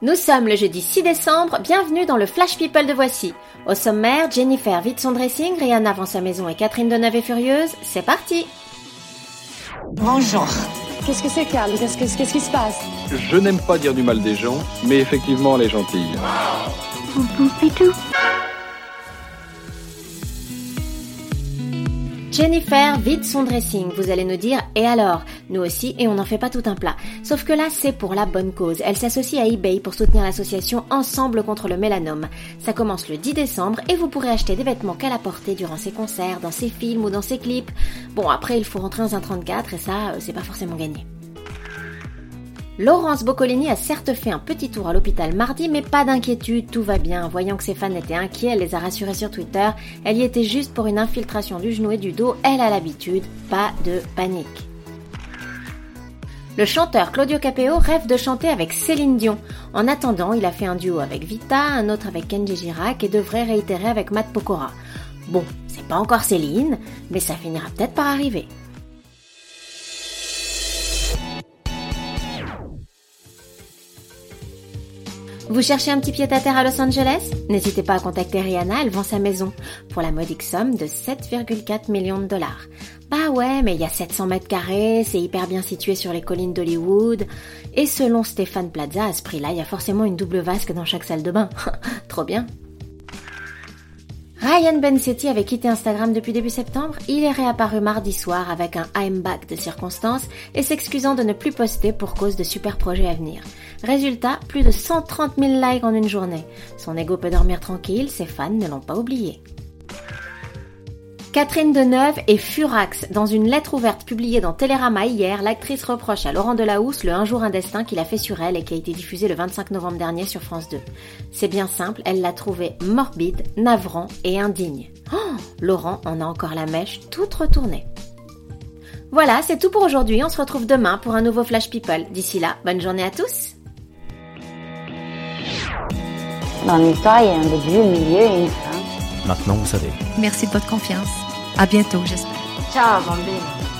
Nous sommes le jeudi 6 décembre, bienvenue dans le Flash People de Voici. Au sommaire, Jennifer vide son dressing, Rihanna vend sa maison et Catherine Deneuve est furieuse. C'est parti Bonjour. Qu'est-ce que c'est, Carl Qu'est-ce que- qu'est-ce qui se passe? Je n'aime pas dire du mal des gens, mais effectivement, elle est gentille. Jennifer vide son dressing, vous allez nous dire, et alors? Nous aussi, et on n'en fait pas tout un plat. Sauf que là, c'est pour la bonne cause. Elle s'associe à eBay pour soutenir l'association Ensemble contre le mélanome. Ça commence le 10 décembre et vous pourrez acheter des vêtements qu'elle a portés durant ses concerts, dans ses films ou dans ses clips. Bon, après, il faut rentrer dans un 34 et ça, euh, c'est pas forcément gagné. Laurence Boccolini a certes fait un petit tour à l'hôpital mardi, mais pas d'inquiétude, tout va bien. Voyant que ses fans étaient inquiets, elle les a rassurés sur Twitter. Elle y était juste pour une infiltration du genou et du dos, elle a l'habitude, pas de panique. Le chanteur Claudio Capeo rêve de chanter avec Céline Dion. En attendant, il a fait un duo avec Vita, un autre avec Kenji Girac et devrait réitérer avec Matt Pokora. Bon, c'est pas encore Céline, mais ça finira peut-être par arriver. Vous cherchez un petit pied-à-terre à Los Angeles? N'hésitez pas à contacter Rihanna, elle vend sa maison pour la modique somme de 7,4 millions de dollars. Bah ouais, mais il y a 700 mètres carrés, c'est hyper bien situé sur les collines d'Hollywood. Et selon Stéphane Plaza, à ce prix-là, il y a forcément une double vasque dans chaque salle de bain. Trop bien. Ryan Bensetti avait quitté Instagram depuis début septembre. Il est réapparu mardi soir avec un I'm back de circonstances et s'excusant de ne plus poster pour cause de super projets à venir. Résultat, plus de 130 000 likes en une journée. Son ego peut dormir tranquille, ses fans ne l'ont pas oublié. Catherine Deneuve est furax. Dans une lettre ouverte publiée dans Télérama hier, l'actrice reproche à Laurent Delahousse le Un jour un destin qu'il a fait sur elle et qui a été diffusé le 25 novembre dernier sur France 2. C'est bien simple, elle l'a trouvé morbide, navrant et indigne. Oh, Laurent en a encore la mèche toute retournée. Voilà, c'est tout pour aujourd'hui. On se retrouve demain pour un nouveau Flash People. D'ici là, bonne journée à tous. Dans l'histoire, il y a un début, un milieu et une fin. Maintenant, vous savez. Merci de votre confiance. À bientôt, j'espère. Ciao, bambine.